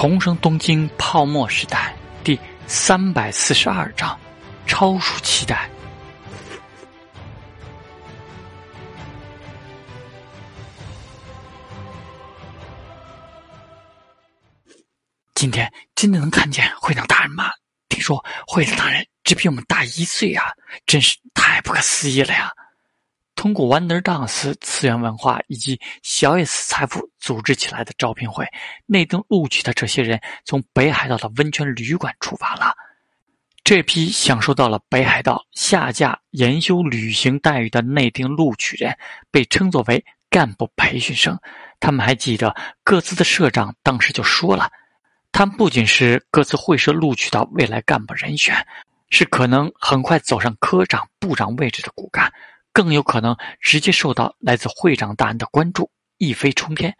重生东京泡沫时代第三百四十二章，超出期待。今天真的能看见会长大人吗？听说会长大人只比我们大一岁啊，真是太不可思议了呀！通过 Wonder Dance 次元文化以及小 S 财富组织起来的招聘会，内定录取的这些人从北海道的温泉旅馆出发了。这批享受到了北海道下架研修旅行待遇的内定录取人，被称作为干部培训生。他们还记得各自的社长当时就说了，他们不仅是各自会社录取的未来干部人选，是可能很快走上科长、部长位置的骨干。更有可能直接受到来自会长大人的关注，一飞冲天。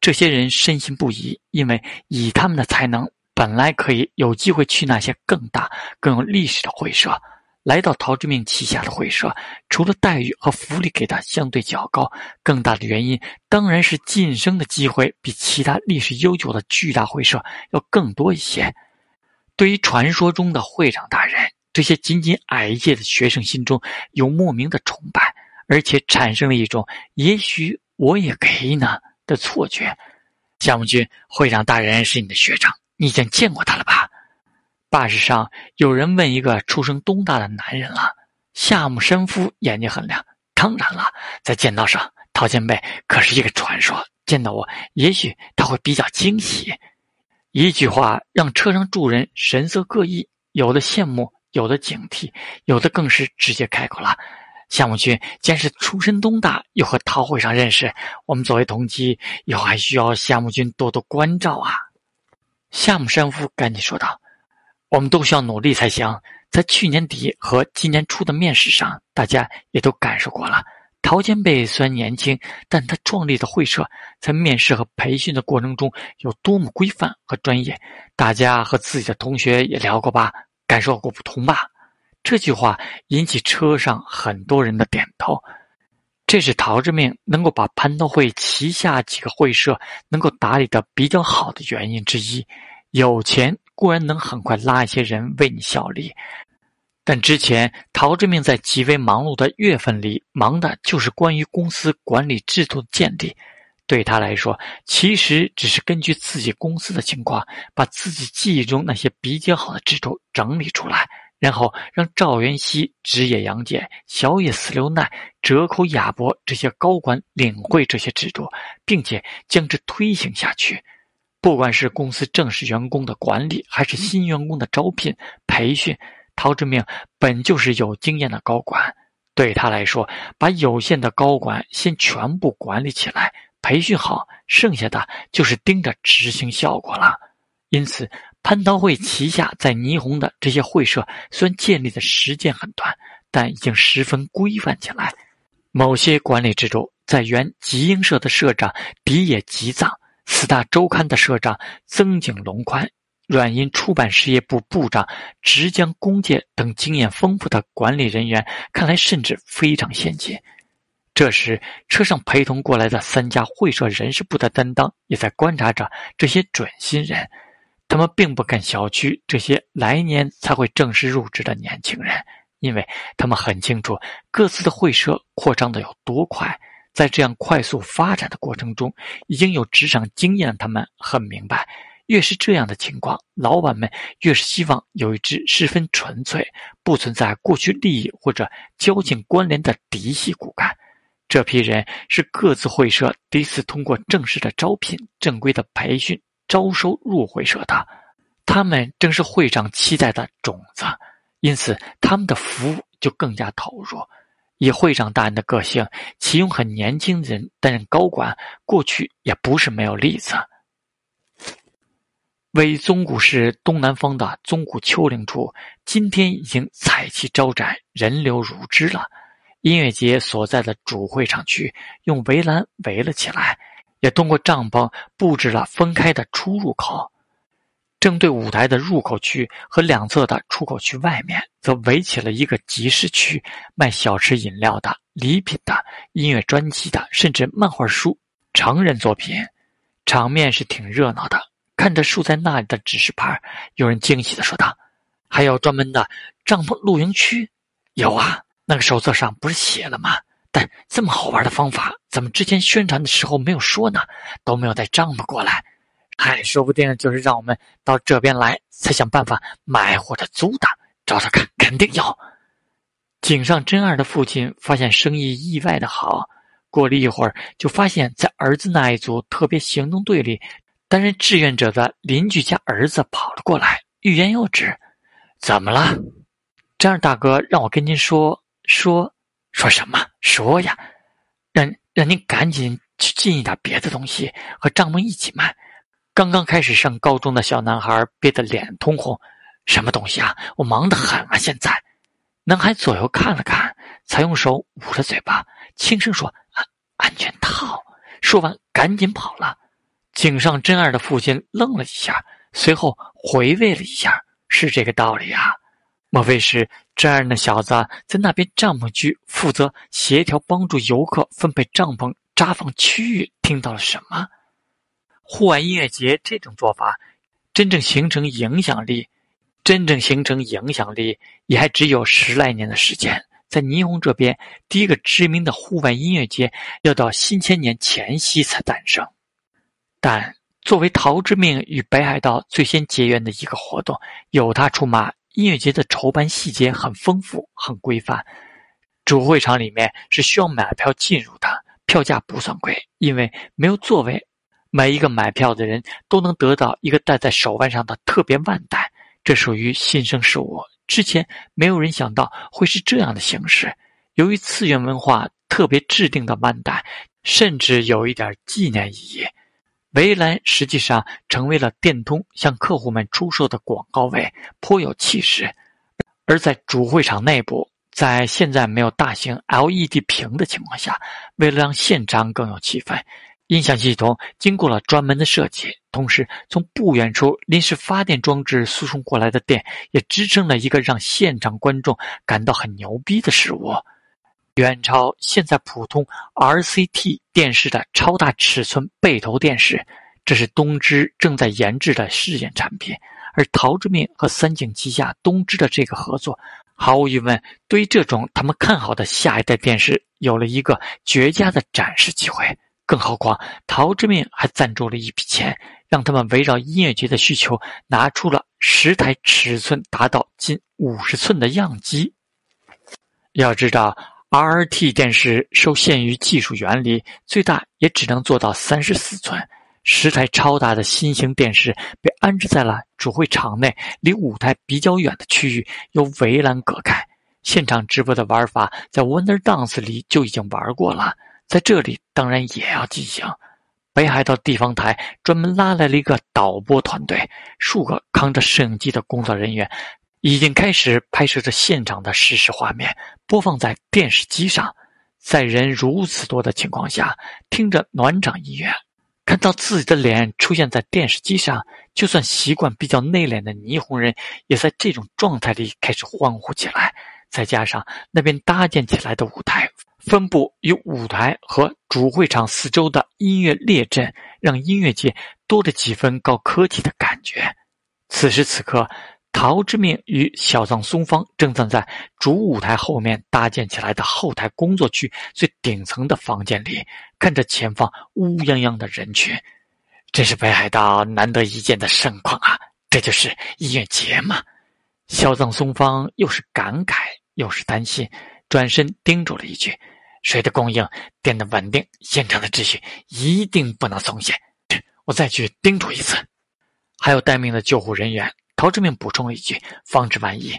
这些人深信不疑，因为以他们的才能，本来可以有机会去那些更大、更有历史的会社。来到陶之命旗下的会社，除了待遇和福利给的相对较高，更大的原因当然是晋升的机会比其他历史悠久的巨大会社要更多一些。对于传说中的会长大人。这些仅仅矮一届的学生心中有莫名的崇拜，而且产生了一种“也许我也可以呢”的错觉。夏木君，会长大人是你的学长，你已经见过他了吧？巴士上有人问一个出生东大的男人了。夏目山夫眼睛很亮，当然了，在剑道上，陶前辈可是一个传说。见到我，也许他会比较惊喜。一句话让车上众人神色各异，有的羡慕。有的警惕，有的更是直接开口了。夏木君既然是出身东大，又和陶会上认识，我们作为同期，以后还需要夏木君多多关照啊。夏目山夫赶紧说道：“我们都需要努力才行。在去年底和今年初的面试上，大家也都感受过了。陶前辈虽然年轻，但他创立的会社在面试和培训的过程中有多么规范和专业，大家和自己的同学也聊过吧。”感受过不同吧？这句话引起车上很多人的点头。这是陶志命能够把蟠桃会旗下几个会社能够打理的比较好的原因之一。有钱固然能很快拉一些人为你效力，但之前陶志命在极为忙碌的月份里，忙的就是关于公司管理制度的建立。对他来说，其实只是根据自己公司的情况，把自己记忆中那些比较好的制度整理出来，然后让赵元熙、直野杨介、小野四流奈、折口亚博这些高管领会这些制度，并且将之推行下去。不管是公司正式员工的管理，还是新员工的招聘、培训，陶之命本就是有经验的高管，对他来说，把有限的高管先全部管理起来。培训好，剩下的就是盯着执行效果了。因此，蟠桃会旗下在霓虹的这些会社，虽然建立的时间很短，但已经十分规范起来。某些管理制度，在原集英社的社长底野吉藏、四大周刊的社长增井龙宽、软银出版事业部部长直江公介等经验丰富的管理人员看来，甚至非常先进。这时，车上陪同过来的三家会社人事部的担当也在观察着这些准新人。他们并不敢小觑这些来年才会正式入职的年轻人，因为他们很清楚各自的会社扩张的有多快。在这样快速发展的过程中，已经有职场经验的他们很明白，越是这样的情况，老板们越是希望有一支十分纯粹、不存在过去利益或者交情关联的嫡系骨干。这批人是各自会社第一次通过正式的招聘、正规的培训招收入会社的，他们正是会长期待的种子，因此他们的服务就更加投入。以会长大人的个性，启用很年轻人担任高管，过去也不是没有例子。为宗谷市东南方的宗谷丘陵处，今天已经彩旗招展，人流如织了。音乐节所在的主会场区用围栏围了起来，也通过帐篷布置了分开的出入口。正对舞台的入口区和两侧的出口区外面，则围起了一个集市区，卖小吃、饮料的、礼品的、音乐专辑的，甚至漫画书、成人作品。场面是挺热闹的。看着竖在那里的指示牌，有人惊喜的说道：“还有专门的帐篷露营区？有啊，那个手册上不是写了吗？但这么好玩的方法，怎么之前宣传的时候没有说呢？都没有带帐篷过来。嗨，说不定就是让我们到这边来，才想办法买或者租的。找找看，肯定有。”井上真二的父亲发现生意意外的好，过了一会儿，就发现，在儿子那一组特别行动队里。担任志愿者的邻居家儿子跑了过来，欲言又止。怎么了？张二大哥让我跟您说说说什么？说呀，让让您赶紧去进一点别的东西，和帐篷一起卖。刚刚开始上高中的小男孩憋得脸通红。什么东西啊？我忙得很啊！现在，男孩左右看了看，才用手捂着嘴巴，轻声说：“安安全套。”说完，赶紧跑了。井上真二的父亲愣了一下，随后回味了一下，是这个道理啊？莫非是真二那小子在那边帐篷区负责协调，帮助游客分配帐篷扎放区域？听到了什么？户外音乐节这种做法，真正形成影响力，真正形成影响力也还只有十来年的时间。在霓虹这边，第一个知名的户外音乐节要到新千年前夕才诞生。但作为陶之命与北海道最先结缘的一个活动，有他出马，音乐节的筹办细节很丰富、很规范。主会场里面是需要买票进入的，票价不算贵，因为没有座位，每一个买票的人都能得到一个戴在手腕上的特别腕带，这属于新生事物，之前没有人想到会是这样的形式。由于次元文化特别制定的腕带，甚至有一点纪念意义。围栏实际上成为了电通向客户们出售的广告位，颇有气势。而在主会场内部，在现在没有大型 LED 屏的情况下，为了让现场更有气氛，音响系统经过了专门的设计。同时，从不远处临时发电装置输送过来的电，也支撑了一个让现场观众感到很牛逼的事物。远超现在普通 RCT 电视的超大尺寸背投电视，这是东芝正在研制的试验产品。而陶之命和三井旗下东芝的这个合作，毫无疑问，对于这种他们看好的下一代电视，有了一个绝佳的展示机会。更何况，陶之命还赞助了一笔钱，让他们围绕音乐节的需求，拿出了十台尺寸达到近五十寸的样机。要知道。RRT 电视受限于技术原理，最大也只能做到三十四寸。十台超大的新型电视被安置在了主会场内，离舞台比较远的区域，由围栏隔开。现场直播的玩法在 Wonder Dance 里就已经玩过了，在这里当然也要进行。北海道地方台专门拉来了一个导播团队，数个扛着摄影机的工作人员。已经开始拍摄着现场的实时画面，播放在电视机上。在人如此多的情况下，听着暖场音乐，看到自己的脸出现在电视机上，就算习惯比较内敛的霓虹人，也在这种状态里开始欢呼起来。再加上那边搭建起来的舞台分布与舞台和主会场四周的音乐列阵，让音乐界多了几分高科技的感觉。此时此刻。陶之命与小藏松方正站在主舞台后面搭建起来的后台工作区最顶层的房间里，看着前方乌泱泱的人群，真是北海道难得一见的盛况啊！这就是音乐节嘛！小藏松方又是感慨又是担心，转身叮嘱了一句：“水的供应，电的稳定，现场的秩序一定不能松懈。”我再去叮嘱一次。还有待命的救护人员。陶志明补充一句，防止万一。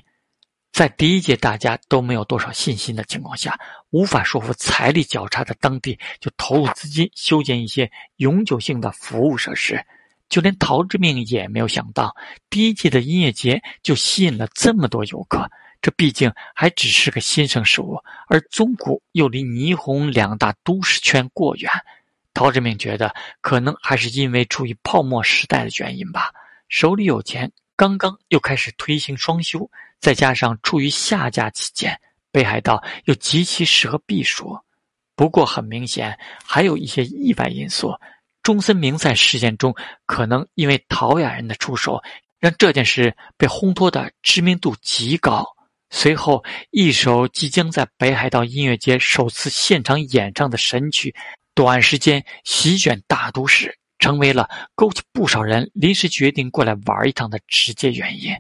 在第一届大家都没有多少信心的情况下，无法说服财力较差的当地，就投入资金修建一些永久性的服务设施。就连陶志明也没有想到，第一届的音乐节就吸引了这么多游客。这毕竟还只是个新生事物，而宗谷又离霓虹两大都市圈过远。陶志明觉得，可能还是因为处于泡沫时代的原因吧，手里有钱。刚刚又开始推行双休，再加上处于夏假期间，北海道又极其适合避暑。不过很明显，还有一些意外因素。中森明在事件中，可能因为陶雅人的出手，让这件事被烘托的知名度极高。随后，一首即将在北海道音乐节首次现场演唱的神曲，短时间席卷大都市，成为了勾起不少人临时决定过来玩一趟的直接原因。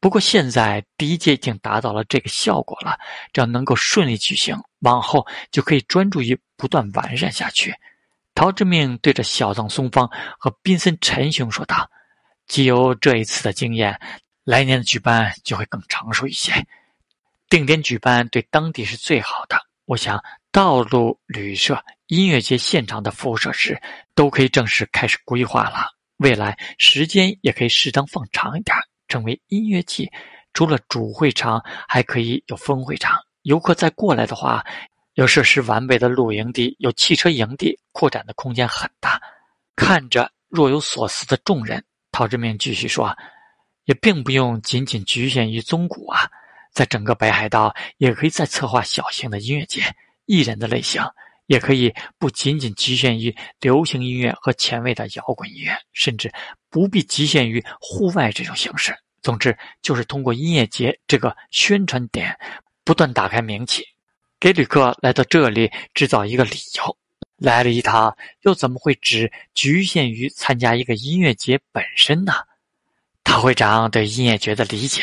不过，现在第一届已经达到了这个效果了，只要能够顺利举行，往后就可以专注于不断完善下去。陶之命对着小藏松方和滨森陈雄说道：“既有这一次的经验，来年的举办就会更成熟一些。”定点举办对当地是最好的。我想，道路、旅社、音乐节现场的服务设施都可以正式开始规划了。未来时间也可以适当放长一点，成为音乐季。除了主会场，还可以有分会场。游客再过来的话，有设施完备的露营地，有汽车营地，扩展的空间很大。看着若有所思的众人，陶志明继续说：“也并不用仅仅局限于宗谷啊。”在整个北海道，也可以再策划小型的音乐节，艺人的类型也可以不仅仅局限于流行音乐和前卫的摇滚音乐，甚至不必局限于户外这种形式。总之，就是通过音乐节这个宣传点，不断打开名气，给旅客来到这里制造一个理由。来了一趟，又怎么会只局限于参加一个音乐节本身呢？陶会长对音乐节的理解。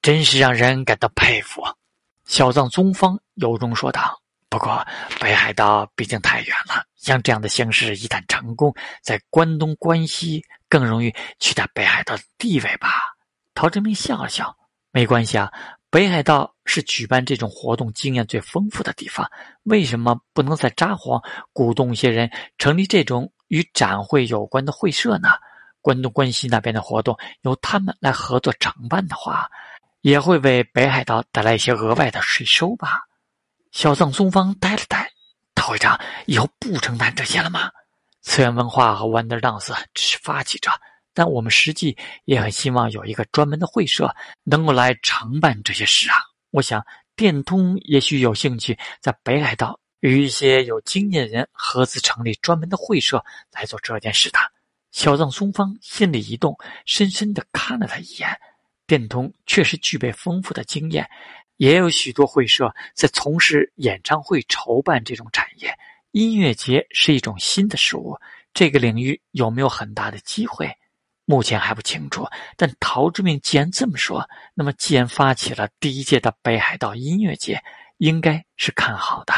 真是让人感到佩服，小藏宗方由衷说道。不过北海道毕竟太远了，像这样的形式一旦成功，在关东、关西更容易取代北海道的地位吧？陶志明笑了笑，没关系啊。北海道是举办这种活动经验最丰富的地方，为什么不能在札幌鼓动一些人成立这种与展会有关的会社呢？关东、关西那边的活动由他们来合作承办的话。也会为北海道带来一些额外的税收吧？小藏松方呆了呆，大会长以后不承担这些了吗？次元文化和 Wonder Dance 只是发起者，但我们实际也很希望有一个专门的会社能够来承办这些事啊。我想电通也许有兴趣在北海道与一些有经验的人合资成立专门的会社来做这件事的。小藏松方心里一动，深深的看了他一眼。电通确实具备丰富的经验，也有许多会社在从事演唱会筹办这种产业。音乐节是一种新的事物，这个领域有没有很大的机会，目前还不清楚。但陶之明既然这么说，那么既然发起了第一届的北海道音乐节，应该是看好的。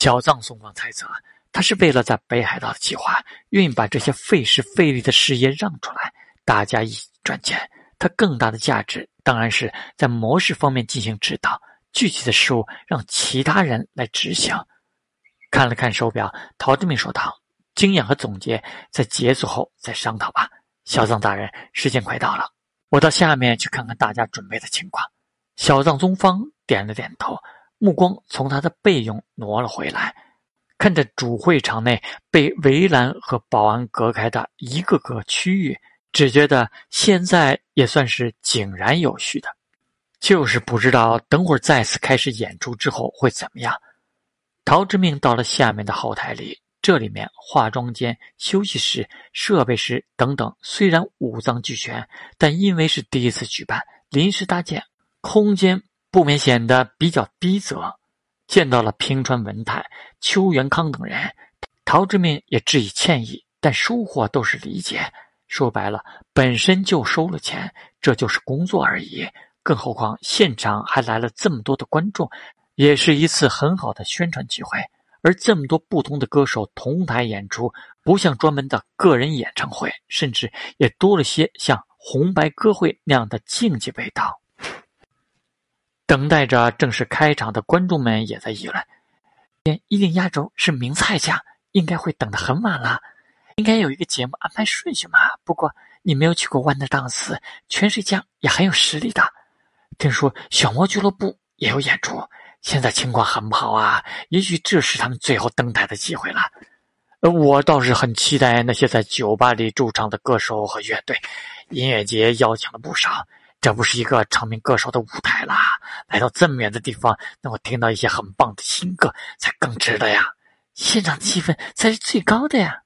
小藏松方猜测，他是为了在北海道的计划，愿意把这些费时费力的事业让出来，大家一起赚钱。它更大的价值当然是在模式方面进行指导，具体的事务让其他人来执行。看了看手表，陶志明说道：“经验和总结在结束后再商讨吧。”小藏大人，时间快到了，我到下面去看看大家准备的情况。小藏宗方点了点头，目光从他的背影挪了回来，看着主会场内被围栏和保安隔开的一个个区域。只觉得现在也算是井然有序的，就是不知道等会儿再次开始演出之后会怎么样。陶之命到了下面的后台里，这里面化妆间、休息室、设备室等等，虽然五脏俱全，但因为是第一次举办，临时搭建，空间不免显得比较逼仄。见到了平川文太、邱元康等人，陶之命也致以歉意，但收获都是理解。说白了，本身就收了钱，这就是工作而已。更何况现场还来了这么多的观众，也是一次很好的宣传机会。而这么多不同的歌手同台演出，不像专门的个人演唱会，甚至也多了些像红白歌会那样的竞技味道。等待着正式开场的观众们也在议论：“一定压轴是名菜奖，应该会等得很晚了。”应该有一个节目安排顺序嘛？不过你没有去过万德当斯，泉水酱也很有实力的。听说小猫俱乐部也有演出，现在情况很不好啊。也许这是他们最后登台的机会了。呃，我倒是很期待那些在酒吧里驻唱的歌手和乐队。音乐节邀请了不少，这不是一个成名歌手的舞台啦。来到这么远的地方，能够听到一些很棒的新歌，才更值得呀。现场气氛才是最高的呀。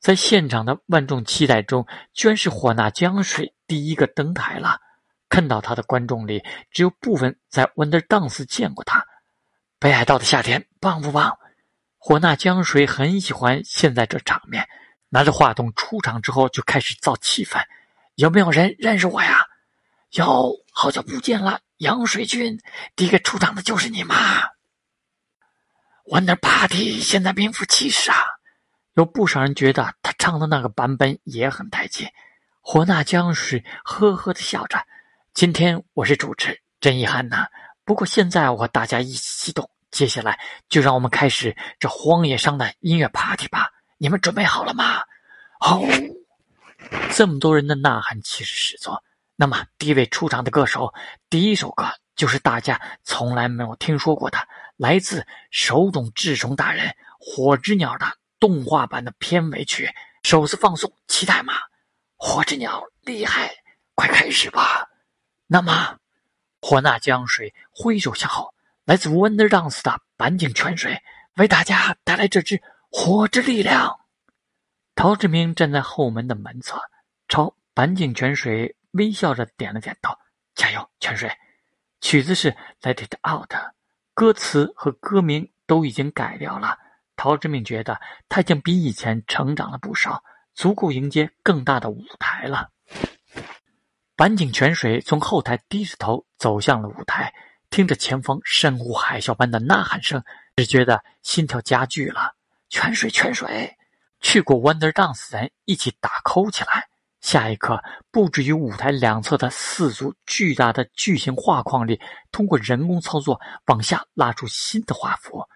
在现场的万众期待中，居然是火纳江水第一个登台了。看到他的观众里，只有部分在 Wonder Dance 见过他。北海道的夏天棒不棒？火纳江水很喜欢现在这场面，拿着话筒出场之后就开始造气氛。有没有人认识我呀？有，好久不见了，杨水军。第一个出场的就是你嘛。Wonder Party 现在名副其实啊。有不少人觉得他唱的那个版本也很带劲。火纳江水呵呵的笑着：“今天我是主持，真遗憾呐。不过现在我和大家一起激动，接下来就让我们开始这荒野上的音乐 party 吧。你们准备好了吗？”哦，这么多人的呐喊气势十足。那么第一位出场的歌手，第一首歌就是大家从来没有听说过的，来自手冢治虫大人《火之鸟》的。动画版的片尾曲，首次放送，期待吗？火之鸟厉害，快开始吧！那么，火纳江水挥手向后，来自 Wonder Dance 的板井泉水为大家带来这支火之力量。陶志明站在后门的门侧，朝板井泉水微笑着点了点头：“加油，泉水！”曲子是《Let It Out》，歌词和歌名都已经改掉了。陶之明觉得他已经比以前成长了不少，足够迎接更大的舞台了。板井泉水从后台低着头走向了舞台，听着前方山呼海啸般的呐喊声，只觉得心跳加剧了。泉水，泉水！去过 Wonder Dance 人一起打 call 起来。下一刻，布置于舞台两侧的四组巨大的巨型画框里，通过人工操作往下拉出新的画幅。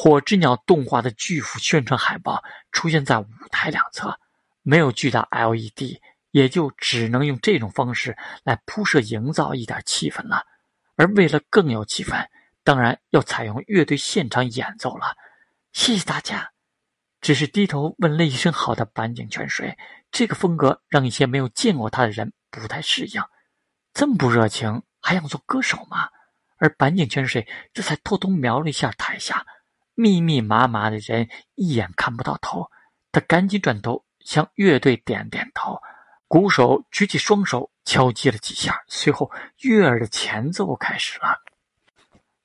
火之鸟动画的巨幅宣传海报出现在舞台两侧，没有巨大 LED，也就只能用这种方式来铺设、营造一点气氛了。而为了更有气氛，当然要采用乐队现场演奏了。谢谢大家。只是低头问了一声“好的”，板井泉水这个风格让一些没有见过他的人不太适应。这么不热情，还想做歌手吗？而板井泉水这才偷偷瞄了一下台下。密密麻麻的人一眼看不到头，他赶紧转头向乐队点点头。鼓手举起双手敲击了几下，随后悦耳的前奏开始了。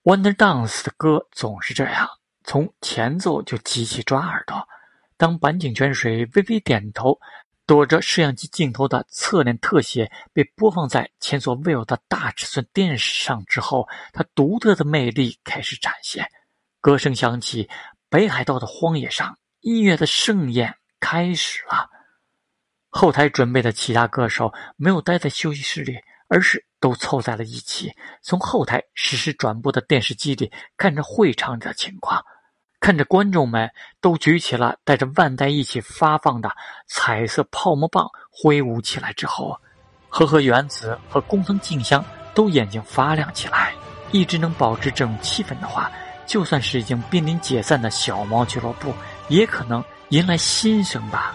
Wonder Dance 的歌总是这样，从前奏就极其抓耳朵。当板井泉水微微点头，躲着摄像机镜头的侧脸特写被播放在前所未有的大尺寸电视上之后，他独特的魅力开始展现。歌声响起，北海道的荒野上，音乐的盛宴开始了。后台准备的其他歌手没有待在休息室里，而是都凑在了一起，从后台实时转播的电视机里看着会场的情况，看着观众们都举起了带着万代一起发放的彩色泡沫棒挥舞起来之后，和和原子和工藤静香都眼睛发亮起来。一直能保持这种气氛的话。就算是已经濒临解散的小猫俱乐部，也可能迎来新生吧。